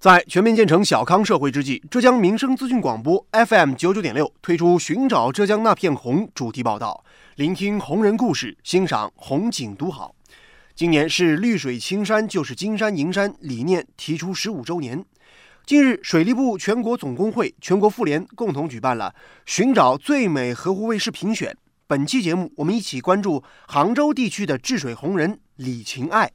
在全面建成小康社会之际，浙江民生资讯广播 FM 九九点六推出《寻找浙江那片红》主题报道，聆听红人故事，欣赏红景独好。今年是“绿水青山就是金山银山”理念提出十五周年。近日，水利部全国总工会、全国妇联共同举办了“寻找最美河湖卫视”评选。本期节目，我们一起关注杭州地区的治水红人李勤爱。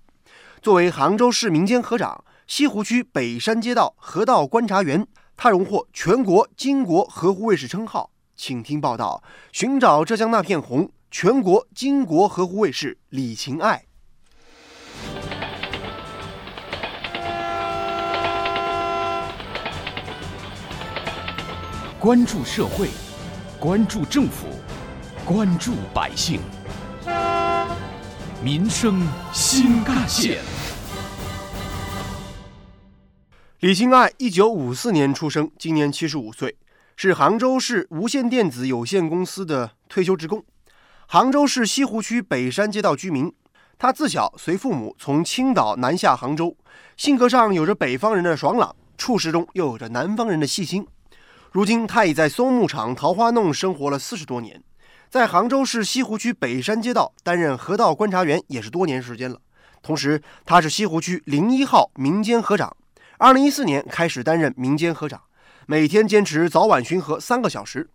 作为杭州市民间河长。西湖区北山街道河道观察员，他荣获全国巾帼河湖卫士称号。请听报道：寻找浙江那片红，全国巾帼河湖卫士李勤爱。关注社会，关注政府，关注百姓，民生新干线。李兴爱，一九五四年出生，今年七十五岁，是杭州市无线电子有限公司的退休职工，杭州市西湖区北山街道居民。他自小随父母从青岛南下杭州，性格上有着北方人的爽朗，处事中又有着南方人的细心。如今，他已在松木厂桃花弄生活了四十多年，在杭州市西湖区北山街道担任河道观察员也是多年时间了。同时，他是西湖区零一号民间河长。二零一四年开始担任民间河长，每天坚持早晚巡河三个小时。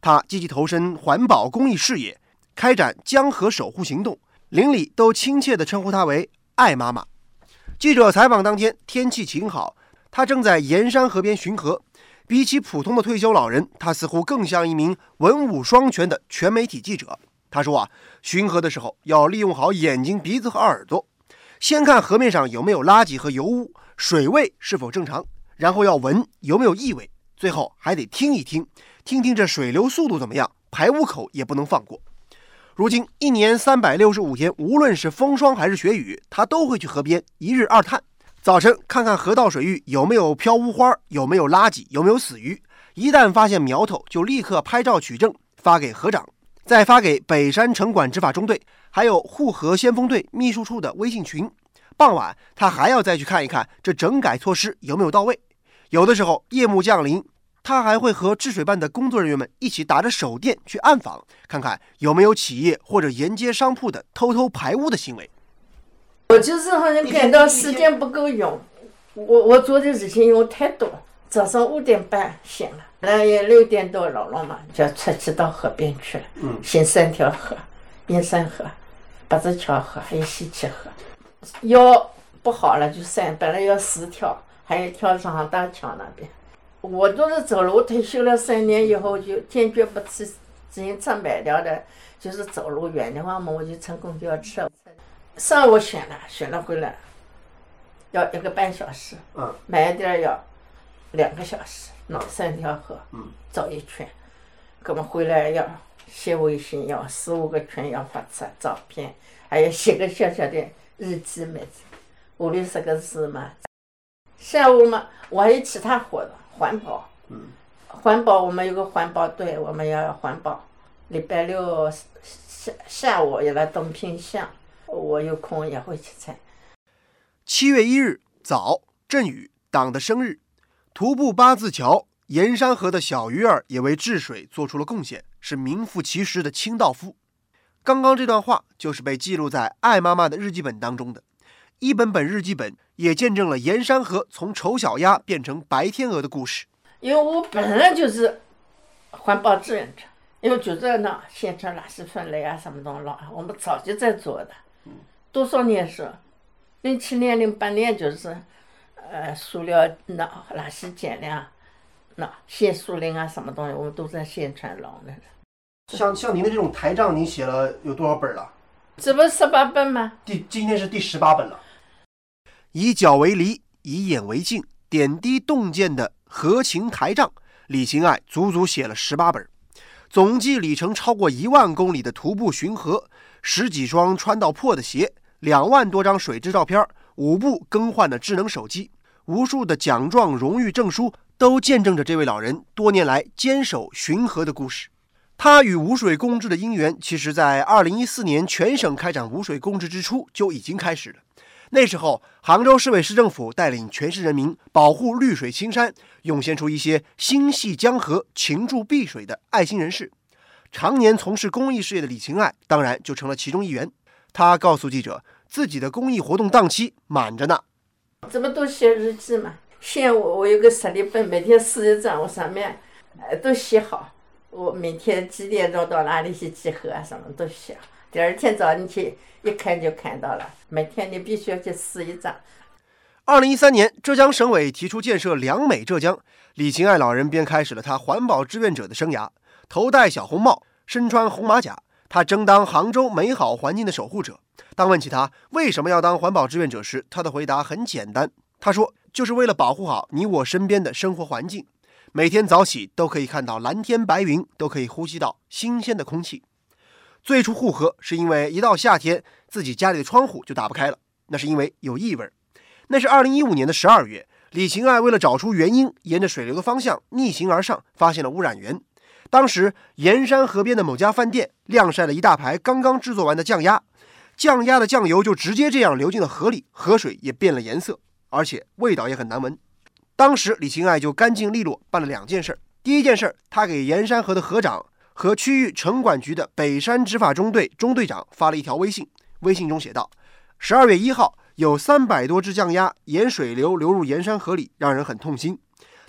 他积极投身环保公益事业，开展江河守护行动，邻里都亲切地称呼他为“爱妈妈”。记者采访当天，天气晴好，他正在盐山河边巡河。比起普通的退休老人，他似乎更像一名文武双全的全媒体记者。他说：“啊，巡河的时候要利用好眼睛、鼻子和耳朵，先看河面上有没有垃圾和油污。”水位是否正常？然后要闻有没有异味，最后还得听一听，听听这水流速度怎么样，排污口也不能放过。如今一年三百六十五天，无论是风霜还是雪雨，他都会去河边一日二探。早晨看看河道水域有没有漂污花，有没有垃圾，有没有死鱼。一旦发现苗头，就立刻拍照取证，发给河长，再发给北山城管执法中队，还有护河先锋队秘书处的微信群。傍晚，他还要再去看一看这整改措施有没有到位。有的时候，夜幕降临，他还会和治水办的工作人员们一起打着手电去暗访，看看有没有企业或者沿街商铺的偷偷排污的行为。我就是好像感到时间不够用，我我做的事情用太多。早上五点半醒了，那也六点多了了嘛，就要出去到河边去了。嗯，先三条河：燕山河、八子桥河，还有西七河。腰不好了就三，本来要四条，还有一条上大桥那边。我都是走路，退休了三年以后就坚决不骑自行车买掉的，就是走路远的话嘛，我就乘公交车。上午选了，选了回来要一个半小时，嗯，慢点要两个小时，那三条河，嗯，走一圈，我们回来要写微信，要四五个圈要发出照片，还要写个小小的。日记没五六十个字嘛。下午嘛，我还有其他活动，环保。嗯。环保，我们有个环保队，我们要环保。礼拜六下下午也来东平巷，我有空也会去参。七月一日早，阵雨，党的生日，徒步八字桥，盐山河的小鱼儿也为治水做出了贡献，是名副其实的清道夫。刚刚这段话就是被记录在爱妈妈的日记本当中的，一本本日记本也见证了盐山河从丑小鸭变成白天鹅的故事。因为我本来就是环保志愿者，因为觉得呢，县城垃圾分类啊什么东西，我们早就在做的。多少年是，零七年、零八年就是，呃，塑料那垃圾减量，那限塑令啊什么东西，我们都在县城弄的。像像您的这种台账，您写了有多少本了？这不十八本吗？第今天是第十八本了。以脚为犁，以眼为镜，点滴洞见的合情台账，李行爱足足写了十八本，总计里程超过一万公里的徒步巡河，十几双穿到破的鞋，两万多张水质照片，五部更换的智能手机，无数的奖状、荣誉证书，都见证着这位老人多年来坚守巡河的故事。他与无水公治的因缘，其实在二零一四年全省开展无水公治之初就已经开始了。那时候，杭州市委市政府带领全市人民保护绿水青山，涌现出一些心系江河、情注碧水的爱心人士。常年从事公益事业的李琴爱，当然就成了其中一员。他告诉记者，自己的公益活动档期满着呢。这不都写日记嘛？现我我有个实例本，每天撕一张，我上面呃都写好。我每天几点钟到哪里去集合啊？什么都写。第二天早上去一看就看到了。每天你必须要去撕一张。二零一三年，浙江省委提出建设良美浙江，李琴爱老人便开始了他环保志愿者的生涯。头戴小红帽，身穿红马甲，他争当杭州美好环境的守护者。当问起他为什么要当环保志愿者时，他的回答很简单，他说：“就是为了保护好你我身边的生活环境。每天早起都可以看到蓝天白云，都可以呼吸到新鲜的空气。”最初护河是因为一到夏天，自己家里的窗户就打不开了，那是因为有异味。那是二零一五年的十二月，李琴爱为了找出原因，沿着水流的方向逆行而上，发现了污染源。当时盐山河边的某家饭店晾晒了一大排刚刚制作完的酱鸭，酱鸭的酱油就直接这样流进了河里，河水也变了颜色，而且味道也很难闻。当时李清爱就干净利落办了两件事儿。第一件事儿，他给盐山河的河长和区域城管局的北山执法中队中队长发了一条微信，微信中写道：“十二月一号有三百多只酱鸭沿水流流入盐山河里，让人很痛心。”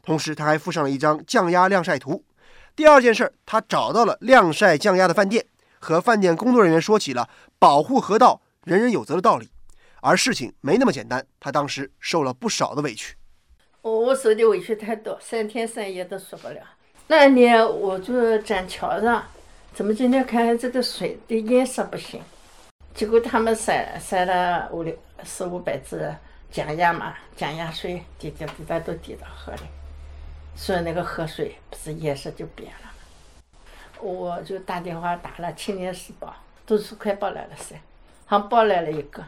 同时，他还附上了一张酱鸭晾晒图。第二件事儿，他找到了晾晒酱鸭的饭店，和饭店工作人员说起了保护河道人人有责的道理。而事情没那么简单，他当时受了不少的委屈。我我受的委屈太多，三天三夜都受不了。那年我就站桥上，怎么今天看这个水的颜色不行？结果他们晒晒了五六四五百只酱鸭嘛，酱鸭水滴滴滴答都滴到河里。所以那个河水不是颜色就变了，我就打电话打了《青年时报》，都是快报来了噻，还报来了一个，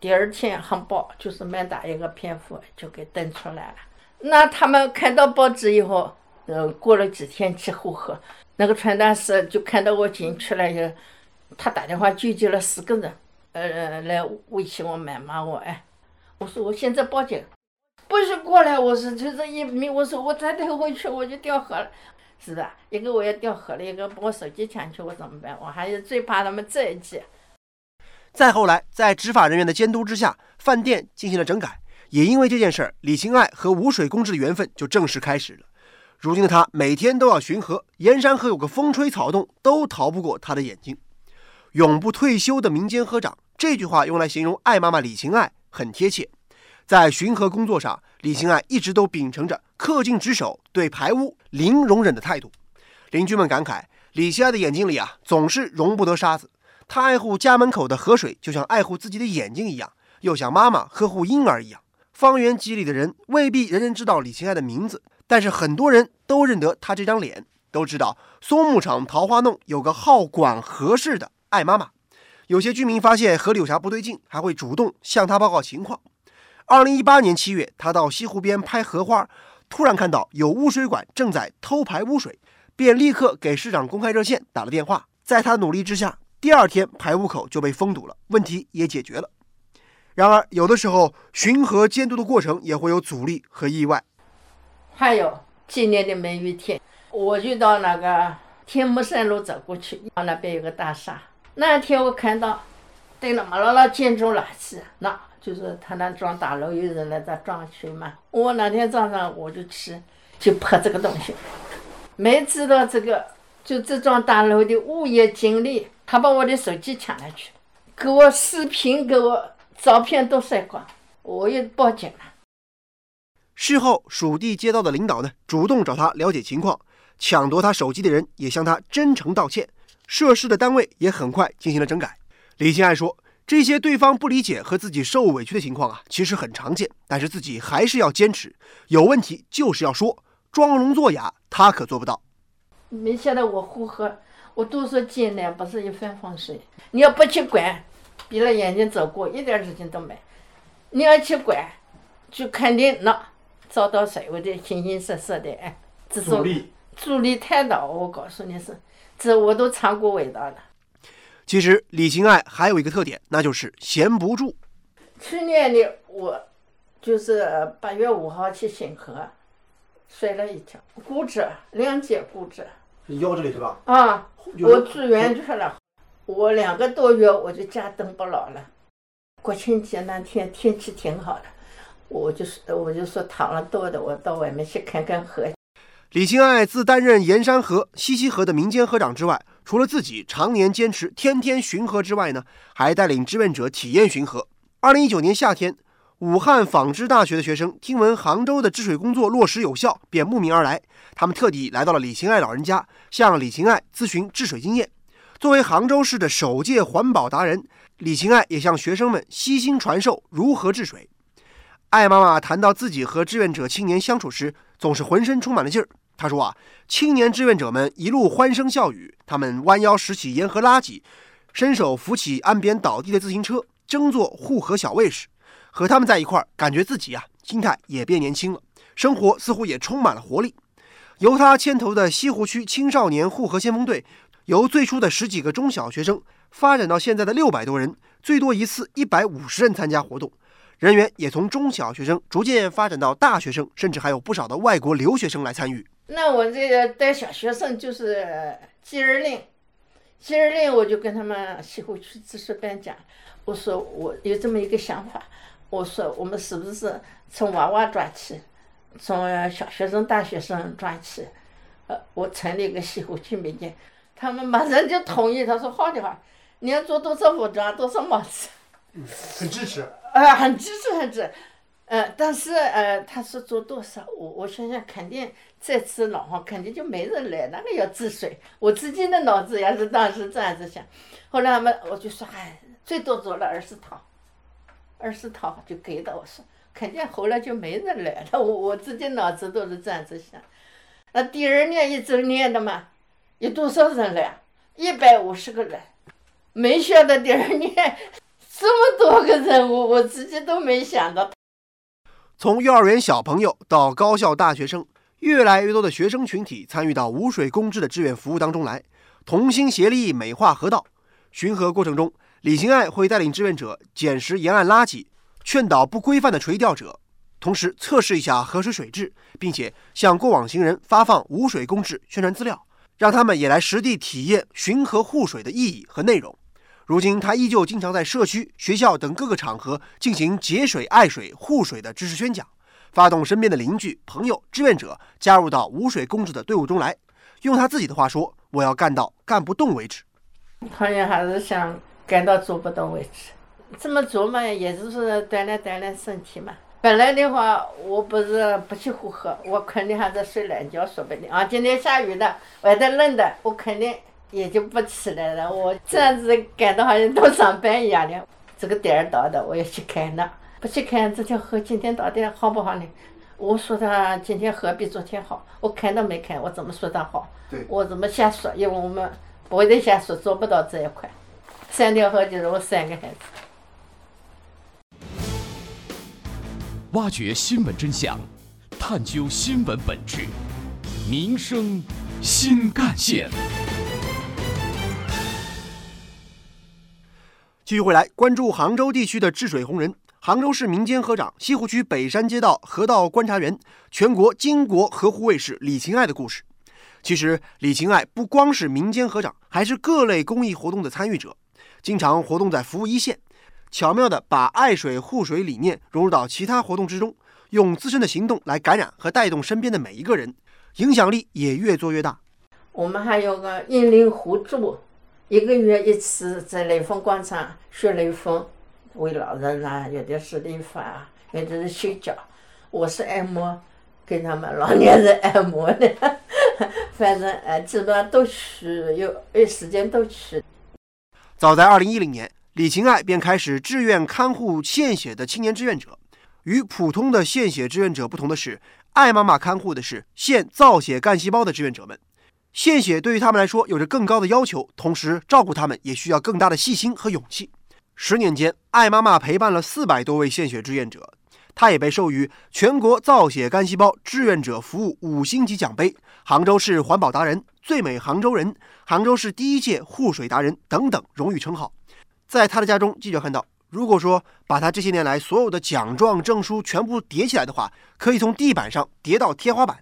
第二天还报就是蛮大一个篇幅就给登出来了。那他们看到报纸以后，呃，过了几天去护河，那个传达室就看到我进去了以后，他打电话聚集了四个人，呃，来威胁我、谩骂我，哎，我说我现在报警。不是过来，我是就这一米，我说我再退回去我就掉河了，是吧？一个我要掉河了，一个把我手机抢去，我怎么办？我还是最怕他们这一击。再后来，在执法人员的监督之下，饭店进行了整改。也因为这件事儿，李琴爱和吴水公治的缘分就正式开始了。如今的他每天都要巡河，盐山河有个风吹草动都逃不过他的眼睛。永不退休的民间河长，这句话用来形容爱妈妈李琴爱很贴切。在巡河工作上，李琴爱一直都秉承着恪尽职守、对排污零容忍的态度。邻居们感慨，李琴爱的眼睛里啊，总是容不得沙子。她爱护家门口的河水，就像爱护自己的眼睛一样，又像妈妈呵护婴儿一样。方圆几里的人未必人人知道李琴爱的名字，但是很多人都认得她这张脸，都知道松木场桃花弄有个好管河事的爱妈妈。有些居民发现河里有啥不对劲，还会主动向她报告情况。二零一八年七月，他到西湖边拍荷花，突然看到有污水管正在偷排污水，便立刻给市长公开热线打了电话。在他努力之下，第二天排污口就被封堵了，问题也解决了。然而，有的时候巡河监督的过程也会有阻力和意外。还有今年的梅雨天，我就到那个天目山路走过去，那边有个大厦，那天我看到对了嘛啦啦建筑垃圾，那。就是他那装大楼有人来这装修嘛，我那天早上我就去就拍这个东西，没知道这个就这幢大楼的物业经理，他把我的手机抢了去，给我视频给我照片都晒光，我也报警了。事后属地街道的领导呢，主动找他了解情况，抢夺他手机的人也向他真诚道歉，涉事的单位也很快进行了整改。李新爱说。这些对方不理解和自己受委屈的情况啊，其实很常见，但是自己还是要坚持，有问题就是要说，装聋作哑他可做不到。没想到我呼喝，我都说艰难不是一帆风顺，你要不去管，闭着眼睛走过，一点事情都没；你要去管，就肯定那遭到所有的形形色色的哎，阻力，阻力太大，我告诉你是，这我都尝过味道了。其实李琴爱还有一个特点，那就是闲不住。去年的，我就是八月五号去新河，摔了一跤，骨折，两节骨折。腰这里是吧？啊，我住院去了，我两个多月我就家等不牢了。国庆节那天天气挺好的，我就是我就说躺了多的，我到外面去看看河。李清爱自担任盐山河、西溪河的民间河长之外，除了自己常年坚持天天巡河之外呢，还带领志愿者体验巡河。二零一九年夏天，武汉纺织大学的学生听闻杭州的治水工作落实有效，便慕名而来。他们特地来到了李清爱老人家，向李清爱咨询治水经验。作为杭州市的首届环保达人，李清爱也向学生们悉心传授如何治水。艾妈妈谈到自己和志愿者青年相处时，总是浑身充满了劲儿。他说啊，青年志愿者们一路欢声笑语，他们弯腰拾起沿河垃圾，伸手扶起岸边倒地的自行车，争做护河小卫士。和他们在一块儿，感觉自己啊，心态也变年轻了，生活似乎也充满了活力。由他牵头的西湖区青少年护河先锋队，由最初的十几个中小学生发展到现在的六百多人，最多一次一百五十人参加活动。人员也从中小学生逐渐发展到大学生，甚至还有不少的外国留学生来参与。那我这个带小学生就是接二令，接二令我就跟他们西湖区知识班讲，我说我有这么一个想法，我说我们是不是从娃娃抓起，从小学生、大学生抓起，呃，我成立一个西湖区民间，他们马上就同意，他说好的话，你要做多少服装，多少帽子，嗯，很支持，呃，很支持，很支持。呃，但是呃，他说做多少，我我想想，肯定这次老黄，肯定就没人来，那个要治水。我自己的脑子也是当时这样子想。后来他们我就说，哎，最多做了二十套，二十套就给的。我说，肯定后来就没人来了。我我自己脑子都是这样子想。那第二年一周年的嘛，有多少人来？一百五十个人。没想到第二年 这么多个人，我我自己都没想到。从幼儿园小朋友到高校大学生，越来越多的学生群体参与到无水公治的志愿服务当中来，同心协力美化河道。巡河过程中，李行爱会带领志愿者捡拾沿岸垃圾，劝导不规范的垂钓者，同时测试一下河水水质，并且向过往行人发放无水公治宣传资料，让他们也来实地体验巡河护水的意义和内容。如今，他依旧经常在社区、学校等各个场合进行节水、爱水、护水的知识宣讲，发动身边的邻居、朋友、志愿者加入到污水公治的队伍中来。用他自己的话说：“我要干到干不动为止。”好像还是想干到做不动为止。这么做嘛，也就是锻炼锻炼身体嘛。本来的话，我不是不去护河，我肯定还在睡懒觉，说不定啊。今天下雨的，外头冷的，我肯定。也就不起来了，我这样子感到好像到上班一样的。这个点儿到的，我要去看呢。不去看这条河今天到底好不好呢？我说他今天河比昨天好，我看都没看，我怎么说他好？对，我怎么瞎说？因为我们不会再瞎说，做不到这一块。三条河就是我三个孩子。挖掘新闻真相，探究新闻本质，民生新干线。继续回来关注杭州地区的治水红人，杭州市民间河长、西湖区北山街道河道观察员、全国巾帼河湖卫士李晴爱的故事。其实，李晴爱不光是民间河长，还是各类公益活动的参与者，经常活动在服务一线，巧妙地把爱水护水理念融入到其他活动之中，用自身的行动来感染和带动身边的每一个人，影响力也越做越大。我们还有个引领互助。一个月一次，在雷锋广场学雷锋，为老人啊，有的是理发，有的是修脚。我是按摩，给他们老年人按摩的。反正呃，基本上都去，有有时间都去。早在二零一零年，李晴爱便开始志愿看护献血的青年志愿者。与普通的献血志愿者不同的是，爱妈妈看护的是献造血干细胞的志愿者们。献血对于他们来说有着更高的要求，同时照顾他们也需要更大的细心和勇气。十年间，爱妈妈陪伴了四百多位献血志愿者，她也被授予全国造血干细胞志愿者服务五星级奖杯、杭州市环保达人、最美杭州人、杭州市第一届护水达人等等荣誉称号。在她的家中，记者看到，如果说把他这些年来所有的奖状证书全部叠起来的话，可以从地板上叠到天花板。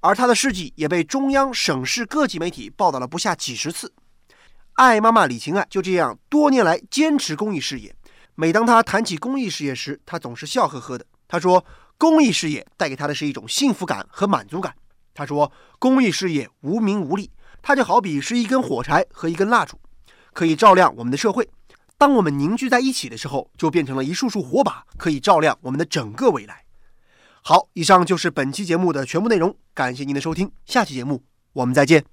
而他的事迹也被中央、省市各级媒体报道了不下几十次。爱妈妈李琴爱就这样多年来坚持公益事业。每当她谈起公益事业时，她总是笑呵呵的。她说：“公益事业带给她的是一种幸福感和满足感。”她说：“公益事业无名无利，它就好比是一根火柴和一根蜡烛，可以照亮我们的社会。当我们凝聚在一起的时候，就变成了一束束火把，可以照亮我们的整个未来。”好，以上就是本期节目的全部内容，感谢您的收听，下期节目我们再见。